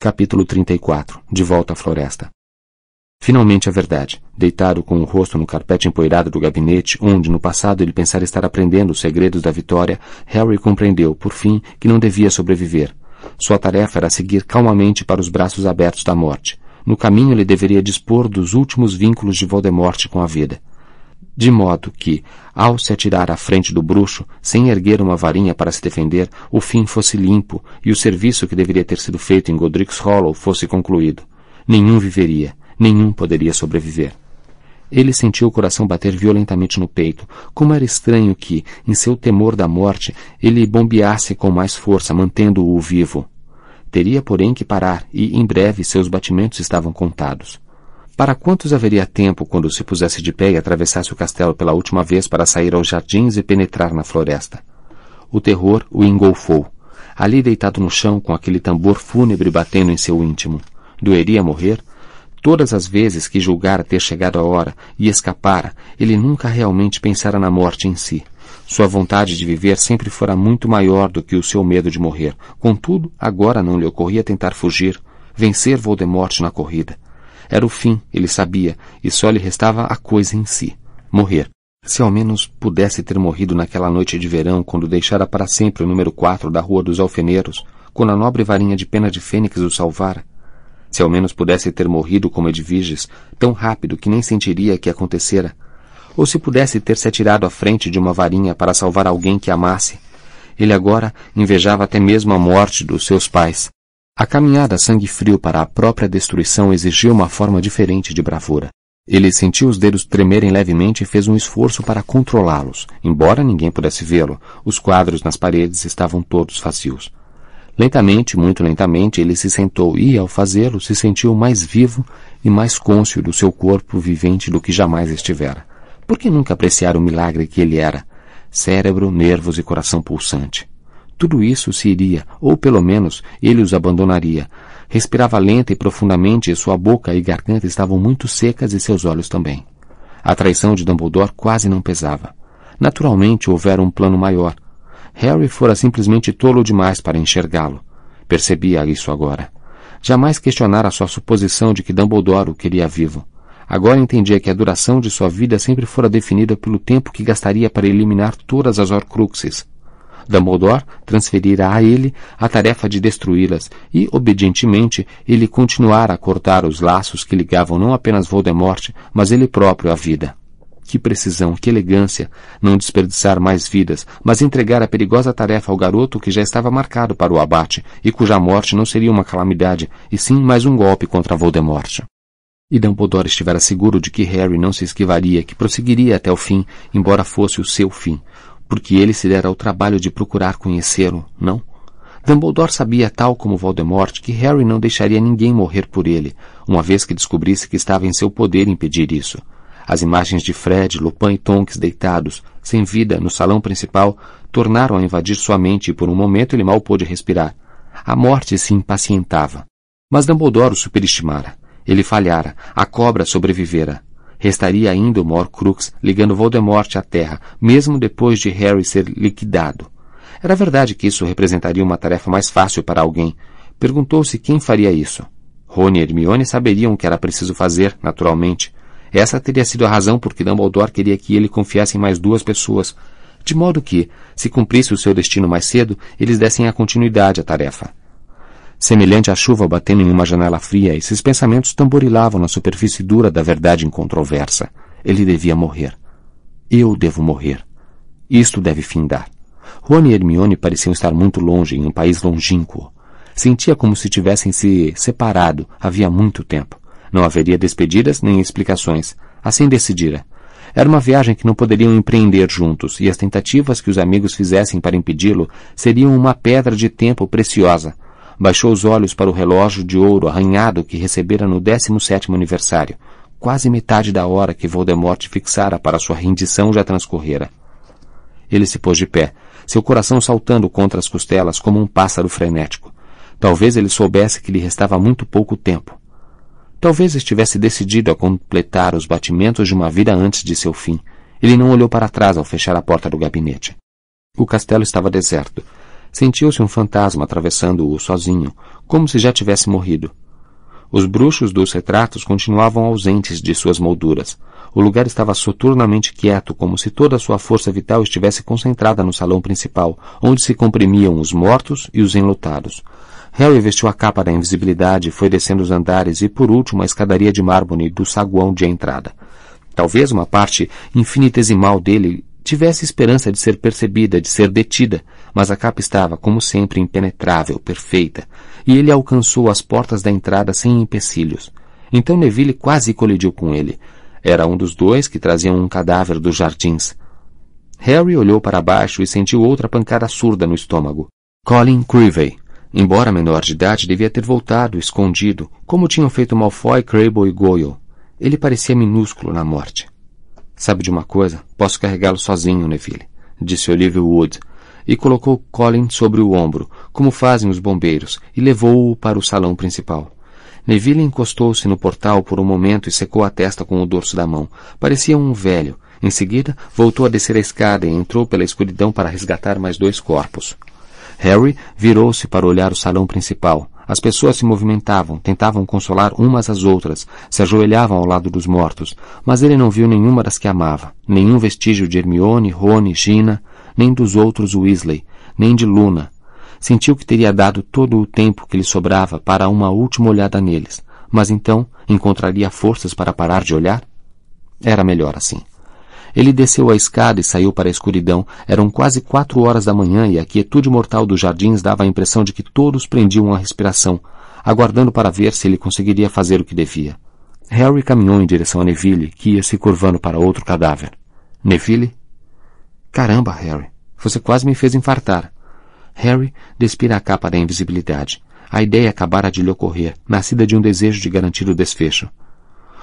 Capítulo 34 De volta à floresta. Finalmente a verdade. Deitado com o rosto no carpete empoeirado do gabinete, onde no passado ele pensara estar aprendendo os segredos da vitória, Harry compreendeu, por fim, que não devia sobreviver. Sua tarefa era seguir calmamente para os braços abertos da morte. No caminho ele deveria dispor dos últimos vínculos de Voldemort com a vida de modo que, ao se atirar à frente do bruxo, sem erguer uma varinha para se defender, o fim fosse limpo e o serviço que deveria ter sido feito em Godric's Hollow fosse concluído. Nenhum viveria, nenhum poderia sobreviver. Ele sentiu o coração bater violentamente no peito. Como era estranho que, em seu temor da morte, ele bombeasse com mais força, mantendo-o vivo. Teria, porém, que parar, e em breve seus batimentos estavam contados. Para quantos haveria tempo quando se pusesse de pé e atravessasse o castelo pela última vez para sair aos jardins e penetrar na floresta? O terror o engolfou. Ali deitado no chão, com aquele tambor fúnebre batendo em seu íntimo. Doeria morrer? Todas as vezes que julgara ter chegado a hora e escapara, ele nunca realmente pensara na morte em si. Sua vontade de viver sempre fora muito maior do que o seu medo de morrer. Contudo, agora não lhe ocorria tentar fugir, vencer Voldemort na corrida. Era o fim, ele sabia, e só lhe restava a coisa em si: morrer. Se ao menos pudesse ter morrido naquela noite de verão, quando deixara para sempre o número 4 da Rua dos Alfeneiros, quando a nobre varinha de pena de fênix o salvara. Se ao menos pudesse ter morrido como Edviges, tão rápido que nem sentiria que acontecera. Ou se pudesse ter se atirado à frente de uma varinha para salvar alguém que amasse. Ele agora invejava até mesmo a morte dos seus pais. A caminhada a sangue frio para a própria destruição exigia uma forma diferente de bravura. Ele sentiu os dedos tremerem levemente e fez um esforço para controlá-los. Embora ninguém pudesse vê-lo, os quadros nas paredes estavam todos vazios. Lentamente, muito lentamente, ele se sentou e, ao fazê-lo, se sentiu mais vivo e mais cônscio do seu corpo vivente do que jamais estivera. Por que nunca apreciar o milagre que ele era? Cérebro, nervos e coração pulsante. Tudo isso se iria, ou pelo menos ele os abandonaria. Respirava lenta e profundamente e sua boca e garganta estavam muito secas e seus olhos também. A traição de Dumbledore quase não pesava. Naturalmente houvera um plano maior. Harry fora simplesmente tolo demais para enxergá-lo. Percebia isso agora. Jamais questionara sua suposição de que Dumbledore o queria vivo. Agora entendia que a duração de sua vida sempre fora definida pelo tempo que gastaria para eliminar todas as Horcruxes. Dumbledore transferira a ele a tarefa de destruí-las e, obedientemente, ele continuara a cortar os laços que ligavam não apenas Voldemort, mas ele próprio à vida. Que precisão, que elegância, não desperdiçar mais vidas, mas entregar a perigosa tarefa ao garoto que já estava marcado para o abate e cuja morte não seria uma calamidade, e sim mais um golpe contra Voldemort. E Dumbledore estivera seguro de que Harry não se esquivaria, que prosseguiria até o fim, embora fosse o seu fim, porque ele se dera ao trabalho de procurar conhecê-lo, não? Dumbledore sabia, tal como Voldemort, que Harry não deixaria ninguém morrer por ele, uma vez que descobrisse que estava em seu poder impedir isso. As imagens de Fred, Lupin e Tonks deitados, sem vida, no salão principal, tornaram a invadir sua mente e por um momento ele mal pôde respirar. A morte se impacientava. Mas Dumbledore o superestimara. Ele falhara. A cobra sobrevivera. Restaria ainda o Morcrux ligando Voldemort à Terra, mesmo depois de Harry ser liquidado. Era verdade que isso representaria uma tarefa mais fácil para alguém. Perguntou-se quem faria isso. Rony e Hermione saberiam o que era preciso fazer, naturalmente. Essa teria sido a razão por que Dumbledore queria que ele confiasse em mais duas pessoas, de modo que, se cumprisse o seu destino mais cedo, eles dessem a continuidade à tarefa. Semelhante à chuva batendo em uma janela fria, esses pensamentos tamborilavam na superfície dura da verdade incontroversa. Ele devia morrer. Eu devo morrer. Isto deve findar. Rony e Hermione pareciam estar muito longe, em um país longínquo. Sentia como se tivessem se separado havia muito tempo. Não haveria despedidas nem explicações. Assim decidira. Era uma viagem que não poderiam empreender juntos, e as tentativas que os amigos fizessem para impedi-lo seriam uma pedra de tempo preciosa, Baixou os olhos para o relógio de ouro arranhado que recebera no 17º aniversário. Quase metade da hora que Voldemort fixara para sua rendição já transcorrera. Ele se pôs de pé, seu coração saltando contra as costelas como um pássaro frenético. Talvez ele soubesse que lhe restava muito pouco tempo. Talvez estivesse decidido a completar os batimentos de uma vida antes de seu fim. Ele não olhou para trás ao fechar a porta do gabinete. O castelo estava deserto. Sentiu-se um fantasma atravessando-o sozinho, como se já tivesse morrido. Os bruxos dos retratos continuavam ausentes de suas molduras. O lugar estava soturnamente quieto, como se toda a sua força vital estivesse concentrada no salão principal, onde se comprimiam os mortos e os enlutados. Harry vestiu a capa da invisibilidade, foi descendo os andares e, por último, a escadaria de mármore do saguão de entrada. Talvez uma parte infinitesimal dele tivesse esperança de ser percebida, de ser detida, mas a capa estava, como sempre, impenetrável, perfeita, e ele alcançou as portas da entrada sem empecilhos. Então Neville quase colidiu com ele. Era um dos dois que traziam um cadáver dos jardins. Harry olhou para baixo e sentiu outra pancada surda no estômago. Colin Creevey. Embora menor de idade, devia ter voltado, escondido, como tinham feito Malfoy, Crabbe e Goyle. Ele parecia minúsculo na morte. Sabe de uma coisa? Posso carregá-lo sozinho, Neville, disse Olivia Wood, e colocou Colin sobre o ombro, como fazem os bombeiros, e levou-o para o salão principal. Neville encostou-se no portal por um momento e secou a testa com o dorso da mão. Parecia um velho. Em seguida, voltou a descer a escada e entrou pela escuridão para resgatar mais dois corpos. Harry virou-se para olhar o salão principal. As pessoas se movimentavam, tentavam consolar umas às outras, se ajoelhavam ao lado dos mortos, mas ele não viu nenhuma das que amava, nenhum vestígio de Hermione, Rony, Gina, nem dos outros Weasley, nem de Luna. Sentiu que teria dado todo o tempo que lhe sobrava para uma última olhada neles, mas então encontraria forças para parar de olhar? Era melhor assim. Ele desceu a escada e saiu para a escuridão. Eram quase quatro horas da manhã e a quietude mortal dos jardins dava a impressão de que todos prendiam a respiração, aguardando para ver se ele conseguiria fazer o que devia. Harry caminhou em direção a Neville, que ia se curvando para outro cadáver. Neville? Caramba, Harry. Você quase me fez infartar. Harry despira a capa da invisibilidade. A ideia acabara de lhe ocorrer, nascida de um desejo de garantir o desfecho.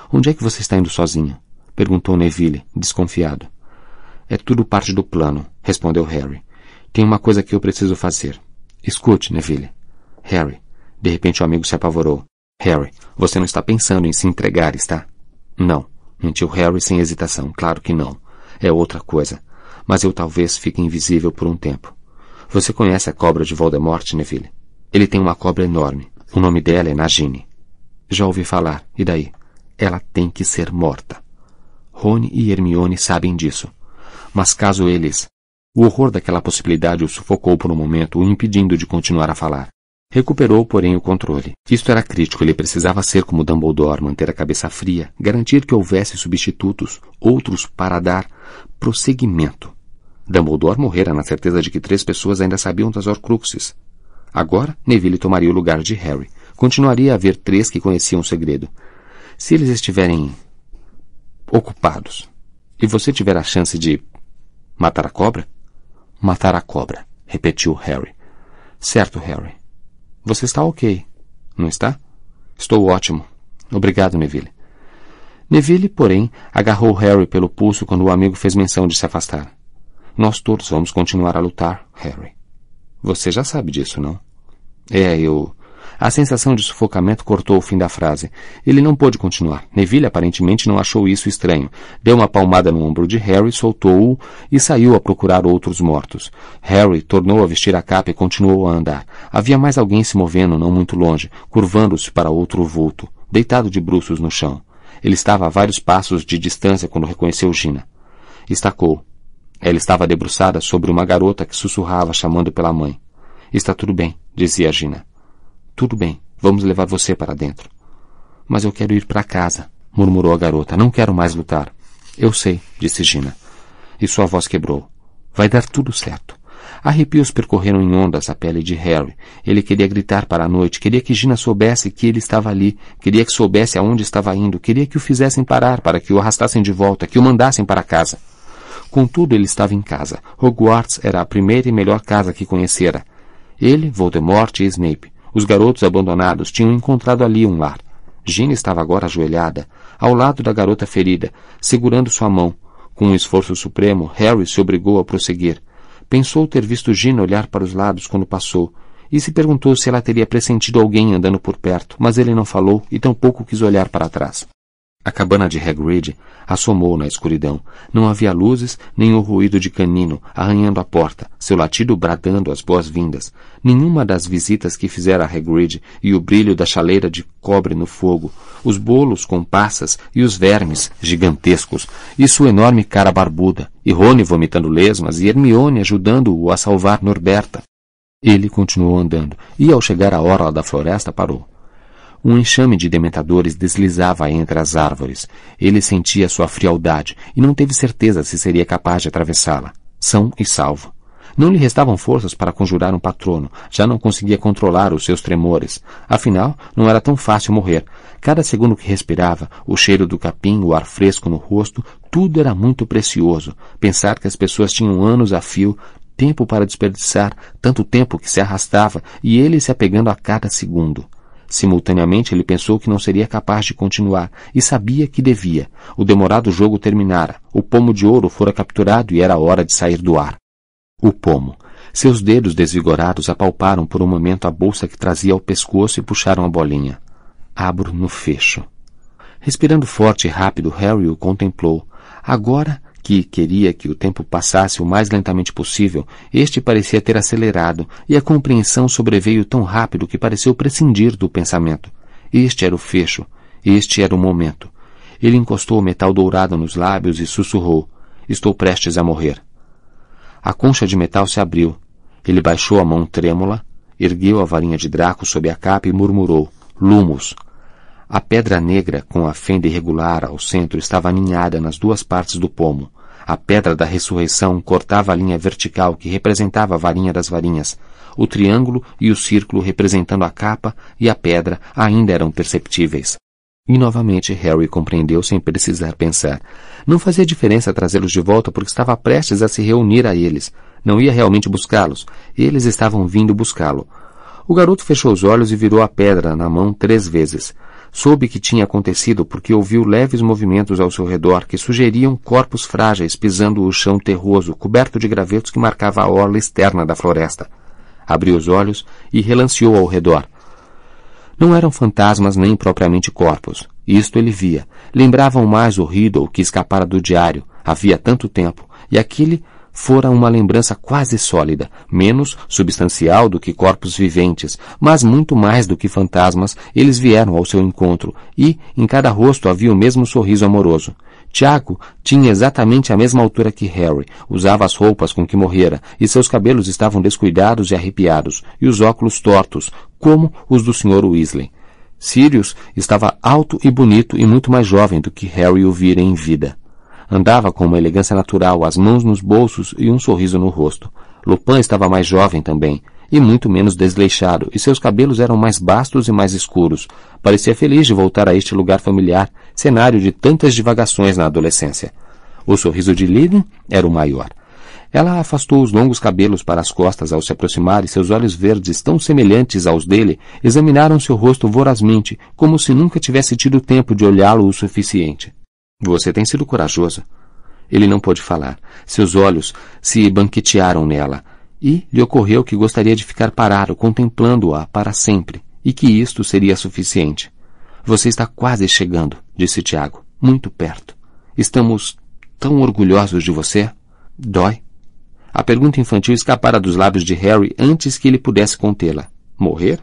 Onde é que você está indo sozinha? Perguntou Neville, desconfiado. É tudo parte do plano, respondeu Harry. Tem uma coisa que eu preciso fazer. Escute, Neville. Harry. De repente o amigo se apavorou. Harry, você não está pensando em se entregar, está? Não, mentiu Harry sem hesitação. Claro que não. É outra coisa. Mas eu talvez fique invisível por um tempo. Você conhece a cobra de Voldemort, Neville? Ele tem uma cobra enorme. O nome dela é Nagini. Já ouvi falar. E daí? Ela tem que ser morta. Rony e Hermione sabem disso. Mas caso eles... O horror daquela possibilidade o sufocou por um momento, o impedindo de continuar a falar. Recuperou, porém, o controle. Isto era crítico, ele precisava ser como Dumbledore, manter a cabeça fria, garantir que houvesse substitutos, outros para dar prosseguimento. Dumbledore morrera na certeza de que três pessoas ainda sabiam das Horcruxes. Agora, Neville tomaria o lugar de Harry. Continuaria a haver três que conheciam o segredo. Se eles estiverem ocupados, e você tiver a chance de matar a cobra? Matar a cobra, repetiu Harry. Certo, Harry. Você está ok, não está? Estou ótimo. Obrigado, Neville. Neville, porém, agarrou Harry pelo pulso quando o amigo fez menção de se afastar. Nós todos vamos continuar a lutar, Harry. Você já sabe disso, não? É, eu. A sensação de sufocamento cortou o fim da frase. Ele não pôde continuar. Neville aparentemente não achou isso estranho. Deu uma palmada no ombro de Harry, soltou-o e saiu a procurar outros mortos. Harry tornou a vestir a capa e continuou a andar. Havia mais alguém se movendo não muito longe, curvando-se para outro vulto, deitado de bruços no chão. Ele estava a vários passos de distância quando reconheceu Gina. Estacou. Ela estava debruçada sobre uma garota que sussurrava chamando pela mãe. Está tudo bem, dizia Gina. Tudo bem, vamos levar você para dentro. Mas eu quero ir para casa, murmurou a garota. Não quero mais lutar. Eu sei, disse Gina. E sua voz quebrou. Vai dar tudo certo. Arrepios percorreram em ondas a pele de Harry. Ele queria gritar para a noite, queria que Gina soubesse que ele estava ali, queria que soubesse aonde estava indo, queria que o fizessem parar para que o arrastassem de volta, que o mandassem para casa. Contudo, ele estava em casa. Hogwarts era a primeira e melhor casa que conhecera. Ele, Voldemort e Snape. Os garotos abandonados tinham encontrado ali um lar. Gina estava agora ajoelhada, ao lado da garota ferida, segurando sua mão. Com um esforço supremo, Harry se obrigou a prosseguir. Pensou ter visto Gina olhar para os lados quando passou, e se perguntou se ela teria pressentido alguém andando por perto, mas ele não falou e tampouco quis olhar para trás. A cabana de Hagrid assomou na escuridão. Não havia luzes, nem o ruído de canino arranhando a porta, seu latido bradando as boas-vindas. Nenhuma das visitas que fizera a Hagrid e o brilho da chaleira de cobre no fogo, os bolos com passas e os vermes gigantescos, e sua enorme cara barbuda, e Rony vomitando lesmas e Hermione ajudando-o a salvar Norberta. Ele continuou andando, e ao chegar à orla da floresta parou. Um enxame de dementadores deslizava entre as árvores. Ele sentia sua frialdade e não teve certeza se seria capaz de atravessá-la, são e salvo. Não lhe restavam forças para conjurar um patrono, já não conseguia controlar os seus tremores. Afinal, não era tão fácil morrer. Cada segundo que respirava, o cheiro do capim, o ar fresco no rosto, tudo era muito precioso. Pensar que as pessoas tinham anos a fio, tempo para desperdiçar, tanto tempo que se arrastava, e ele se apegando a cada segundo. Simultaneamente ele pensou que não seria capaz de continuar e sabia que devia. O demorado jogo terminara. O pomo de ouro fora capturado e era hora de sair do ar. O pomo. Seus dedos desvigorados apalparam por um momento a bolsa que trazia ao pescoço e puxaram a bolinha. Abro no fecho. Respirando forte e rápido, Harry o contemplou. Agora que queria que o tempo passasse o mais lentamente possível, este parecia ter acelerado, e a compreensão sobreveio tão rápido que pareceu prescindir do pensamento. Este era o fecho, este era o momento. Ele encostou o metal dourado nos lábios e sussurrou: Estou prestes a morrer. A concha de metal se abriu. Ele baixou a mão trêmula, ergueu a varinha de Draco sob a capa e murmurou: Lumos. A pedra negra, com a fenda irregular ao centro, estava aninhada nas duas partes do pomo. A pedra da ressurreição cortava a linha vertical que representava a varinha das varinhas. O triângulo e o círculo representando a capa e a pedra ainda eram perceptíveis. E novamente Harry compreendeu sem precisar pensar. Não fazia diferença trazê-los de volta porque estava prestes a se reunir a eles. Não ia realmente buscá-los. Eles estavam vindo buscá-lo. O garoto fechou os olhos e virou a pedra na mão três vezes. Soube que tinha acontecido porque ouviu leves movimentos ao seu redor que sugeriam corpos frágeis pisando o chão terroso, coberto de gravetos que marcava a orla externa da floresta. Abriu os olhos e relanceou ao redor. Não eram fantasmas nem propriamente corpos. Isto ele via. Lembravam mais o Riddle que escapara do diário. Havia tanto tempo. E aquele fora uma lembrança quase sólida, menos substancial do que corpos viventes, mas muito mais do que fantasmas, eles vieram ao seu encontro, e em cada rosto havia o mesmo sorriso amoroso. Tiago tinha exatamente a mesma altura que Harry, usava as roupas com que morrera, e seus cabelos estavam descuidados e arrepiados, e os óculos tortos, como os do Sr. Weasley. Sirius estava alto e bonito e muito mais jovem do que Harry o vira em vida. Andava com uma elegância natural, as mãos nos bolsos e um sorriso no rosto. Lupin estava mais jovem também, e muito menos desleixado, e seus cabelos eram mais bastos e mais escuros. Parecia feliz de voltar a este lugar familiar, cenário de tantas divagações na adolescência. O sorriso de Lily era o maior. Ela afastou os longos cabelos para as costas ao se aproximar e seus olhos verdes, tão semelhantes aos dele, examinaram seu rosto vorazmente, como se nunca tivesse tido tempo de olhá-lo o suficiente. Você tem sido corajoso. Ele não pôde falar. Seus olhos se banquetearam nela, e lhe ocorreu que gostaria de ficar parado, contemplando-a para sempre, e que isto seria suficiente. Você está quase chegando, disse Tiago. Muito perto. Estamos tão orgulhosos de você. Dói. A pergunta infantil escapara dos lábios de Harry antes que ele pudesse contê-la. Morrer?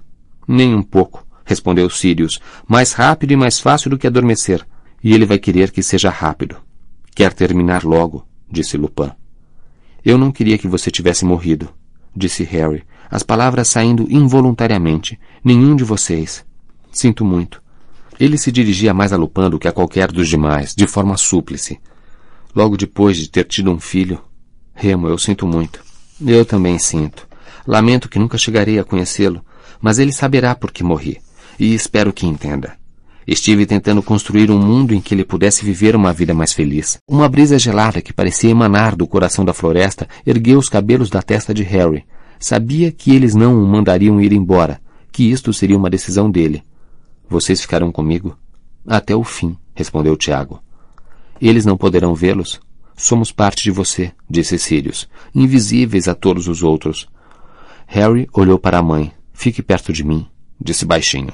Nem um pouco, respondeu Sirius. Mais rápido e mais fácil do que adormecer. E ele vai querer que seja rápido. Quer terminar logo, disse Lupin. Eu não queria que você tivesse morrido, disse Harry, as palavras saindo involuntariamente. Nenhum de vocês. Sinto muito. Ele se dirigia mais a Lupin do que a qualquer dos demais, de forma súplice. Logo depois de ter tido um filho. Remo, eu sinto muito. Eu também sinto. Lamento que nunca chegarei a conhecê-lo, mas ele saberá por que morri. E espero que entenda. Estive tentando construir um mundo em que ele pudesse viver uma vida mais feliz. Uma brisa gelada que parecia emanar do coração da floresta ergueu os cabelos da testa de Harry. Sabia que eles não o mandariam ir embora, que isto seria uma decisão dele. Vocês ficarão comigo? Até o fim, respondeu Tiago. Eles não poderão vê-los? Somos parte de você, disse Sirius, invisíveis a todos os outros. Harry olhou para a mãe. Fique perto de mim, disse baixinho.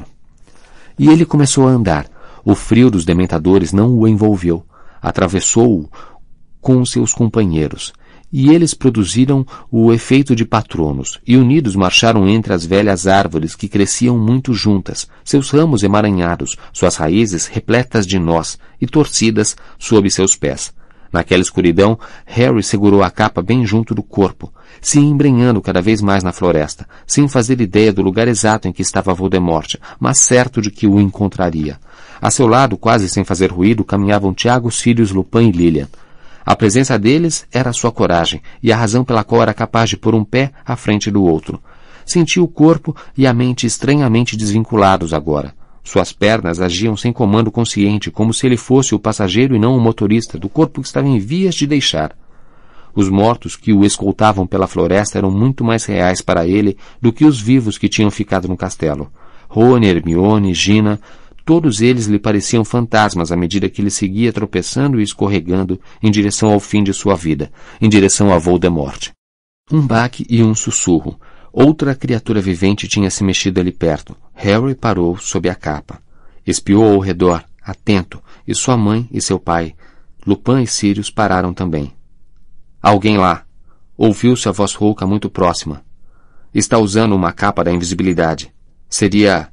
E ele começou a andar. O frio dos dementadores não o envolveu. Atravessou-o com seus companheiros. E eles produziram o efeito de patronos, e unidos marcharam entre as velhas árvores que cresciam muito juntas, seus ramos emaranhados, suas raízes repletas de nós e torcidas sob seus pés. Naquela escuridão, Harry segurou a capa bem junto do corpo, se embrenhando cada vez mais na floresta, sem fazer ideia do lugar exato em que estava Voldemort, mas certo de que o encontraria. A seu lado, quase sem fazer ruído, caminhavam Tiago, Sirius, Lupin e Lilian. A presença deles era sua coragem e a razão pela qual era capaz de pôr um pé à frente do outro. Sentia o corpo e a mente estranhamente desvinculados agora. Suas pernas agiam sem comando consciente, como se ele fosse o passageiro e não o motorista do corpo que estava em vias de deixar. Os mortos que o escoltavam pela floresta eram muito mais reais para ele do que os vivos que tinham ficado no castelo. Rony, Hermione, Gina, todos eles lhe pareciam fantasmas à medida que ele seguia tropeçando e escorregando em direção ao fim de sua vida, em direção a Voldemort. Um baque e um sussurro. Outra criatura vivente tinha se mexido ali perto. Harry parou sob a capa. Espiou ao redor, atento, e sua mãe e seu pai, Lupin e Sirius, pararam também. Alguém lá. Ouviu-se a voz rouca muito próxima. Está usando uma capa da invisibilidade. Seria.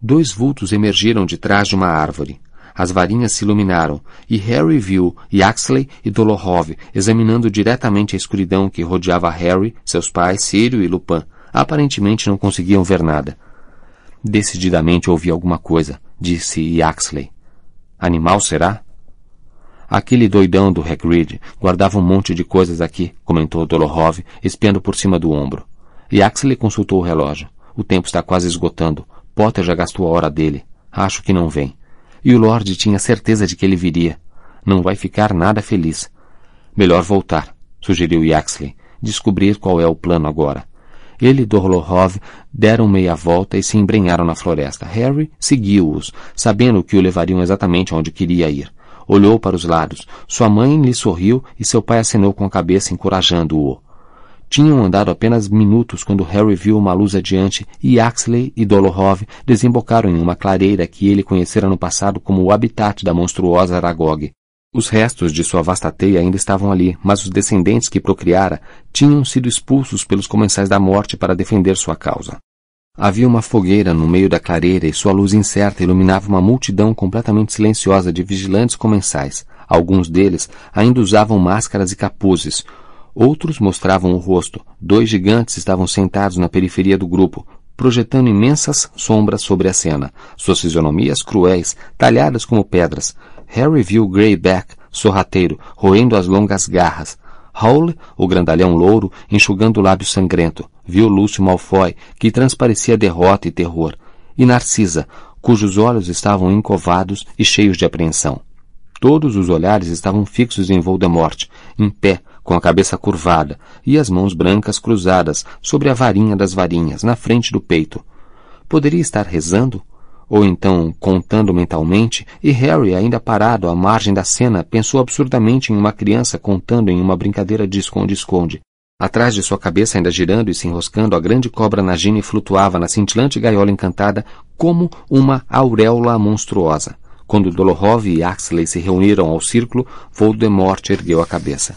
Dois vultos emergiram de trás de uma árvore. As varinhas se iluminaram, e Harry viu Yaxley e Dolohov examinando diretamente a escuridão que rodeava Harry, seus pais, Sírio e Lupin. Aparentemente não conseguiam ver nada. Decididamente ouvi alguma coisa, disse Yaxley. Animal será? Aquele doidão do Hagrid guardava um monte de coisas aqui, comentou Dolohov, espiando por cima do ombro. Yaxley consultou o relógio. O tempo está quase esgotando. Potter já gastou a hora dele. Acho que não vem. E o Lorde tinha certeza de que ele viria. Não vai ficar nada feliz. Melhor voltar, sugeriu Yaxley. Descobrir qual é o plano agora. Ele e Dolohov deram meia volta e se embrenharam na floresta. Harry seguiu-os, sabendo que o levariam exatamente onde queria ir. Olhou para os lados. Sua mãe lhe sorriu e seu pai acenou com a cabeça, encorajando-o. Tinham andado apenas minutos quando Harry viu uma luz adiante e Axley e Dolohov desembocaram em uma clareira que ele conhecera no passado como o habitat da monstruosa Aragog. Os restos de sua vasta teia ainda estavam ali, mas os descendentes que procriara tinham sido expulsos pelos comensais da morte para defender sua causa. Havia uma fogueira no meio da clareira e sua luz incerta iluminava uma multidão completamente silenciosa de vigilantes comensais. Alguns deles ainda usavam máscaras e capuzes. Outros mostravam o rosto. Dois gigantes estavam sentados na periferia do grupo, projetando imensas sombras sobre a cena, suas fisionomias cruéis, talhadas como pedras. Harry viu Greyback, sorrateiro, roendo as longas garras. Howl, o grandalhão louro, enxugando o lábio sangrento viu Lúcio Malfoy, que transparecia derrota e terror, e Narcisa, cujos olhos estavam encovados e cheios de apreensão. Todos os olhares estavam fixos em Voldemort, em pé, com a cabeça curvada e as mãos brancas cruzadas sobre a varinha das varinhas, na frente do peito. Poderia estar rezando? Ou então contando mentalmente, e Harry, ainda parado à margem da cena, pensou absurdamente em uma criança contando em uma brincadeira de esconde-esconde. Atrás de sua cabeça, ainda girando e se enroscando, a grande cobra Nagini flutuava na cintilante gaiola encantada como uma auréola monstruosa. Quando Dolohov e Axley se reuniram ao círculo, Voldemort ergueu a cabeça.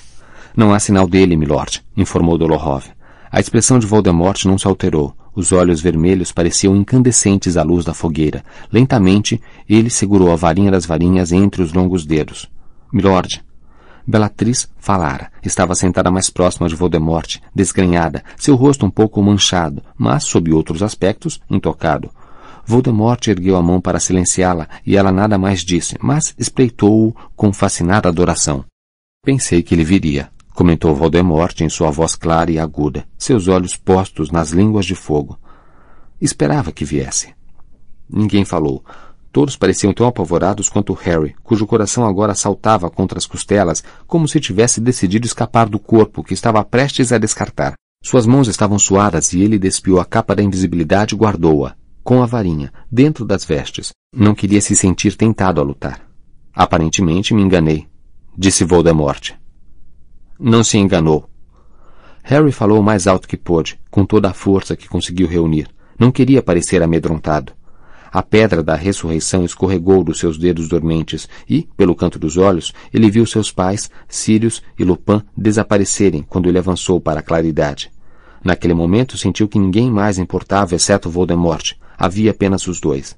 Não há sinal dele, milord, informou Dolohov. A expressão de Voldemort não se alterou. Os olhos vermelhos pareciam incandescentes à luz da fogueira. Lentamente, ele segurou a varinha das varinhas entre os longos dedos. Milord, Bellatrix falara. Estava sentada mais próxima de Voldemort, desgrenhada, seu rosto um pouco manchado, mas, sob outros aspectos, intocado. Voldemort ergueu a mão para silenciá-la e ela nada mais disse, mas espreitou-o com fascinada adoração. Pensei que ele viria, comentou Voldemort em sua voz clara e aguda, seus olhos postos nas línguas de fogo. Esperava que viesse. Ninguém falou. Todos pareciam tão apavorados quanto Harry, cujo coração agora saltava contra as costelas, como se tivesse decidido escapar do corpo que estava prestes a descartar. Suas mãos estavam suadas e ele despiu a capa da invisibilidade e guardou-a, com a varinha, dentro das vestes. Não queria se sentir tentado a lutar. Aparentemente me enganei, disse Voldemort. Não se enganou. Harry falou o mais alto que pôde, com toda a força que conseguiu reunir. Não queria parecer amedrontado. A pedra da ressurreição escorregou dos seus dedos dormentes e, pelo canto dos olhos, ele viu seus pais, Sirius e Lupin, desaparecerem quando ele avançou para a claridade. Naquele momento sentiu que ninguém mais importava exceto Voldemort. Havia apenas os dois.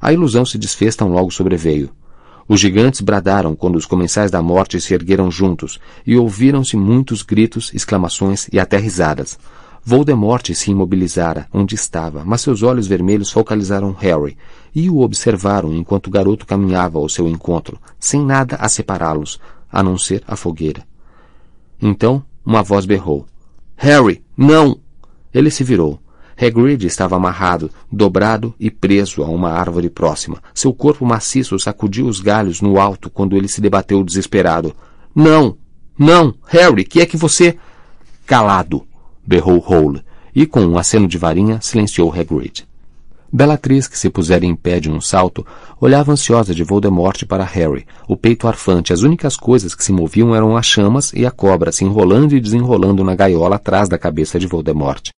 A ilusão se desfez tão logo sobreveio. Os gigantes bradaram quando os comensais da morte se ergueram juntos, e ouviram-se muitos gritos, exclamações e até risadas. Voldemort se imobilizara onde estava, mas seus olhos vermelhos focalizaram Harry e o observaram enquanto o garoto caminhava ao seu encontro, sem nada a separá-los, a não ser a fogueira. Então, uma voz berrou: Harry, não! Ele se virou. Hagrid estava amarrado, dobrado e preso a uma árvore próxima. Seu corpo maciço sacudiu os galhos no alto quando ele se debateu desesperado. Não! Não! Harry, que é que você... Calado! berrou Hole, e com um aceno de varinha silenciou Hagrid. Bellatrix, que se pusera em pé de um salto, olhava ansiosa de Voldemort para Harry, o peito arfante. As únicas coisas que se moviam eram as chamas e a cobra se enrolando e desenrolando na gaiola atrás da cabeça de Voldemort.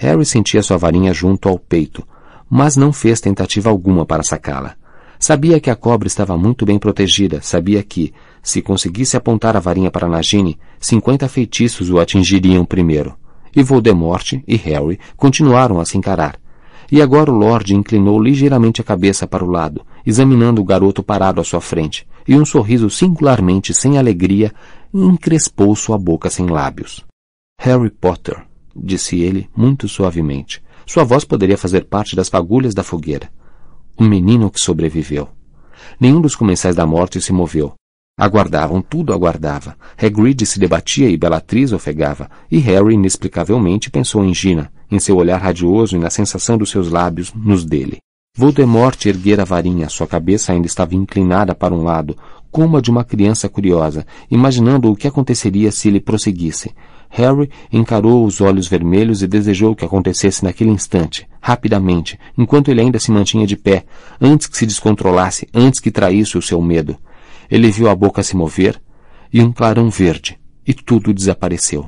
Harry sentia sua varinha junto ao peito, mas não fez tentativa alguma para sacá-la. Sabia que a cobra estava muito bem protegida, sabia que, se conseguisse apontar a varinha para Nagini, cinquenta feitiços o atingiriam primeiro. E Voldemort e Harry continuaram a se encarar. E agora o Lorde inclinou ligeiramente a cabeça para o lado, examinando o garoto parado à sua frente, e um sorriso singularmente sem alegria encrespou sua boca sem lábios. Harry Potter, disse ele muito suavemente. Sua voz poderia fazer parte das fagulhas da fogueira. Um menino que sobreviveu. Nenhum dos comensais da morte se moveu. Aguardavam, tudo aguardava. Hagrid se debatia e Bellatrix ofegava, e Harry inexplicavelmente pensou em Gina, em seu olhar radioso e na sensação dos seus lábios nos dele. Voldemort erguera a varinha, sua cabeça ainda estava inclinada para um lado, como a de uma criança curiosa, imaginando o que aconteceria se ele prosseguisse. Harry encarou os olhos vermelhos e desejou que acontecesse naquele instante, rapidamente, enquanto ele ainda se mantinha de pé, antes que se descontrolasse, antes que traísse o seu medo. Ele viu a boca se mover e um clarão verde, e tudo desapareceu.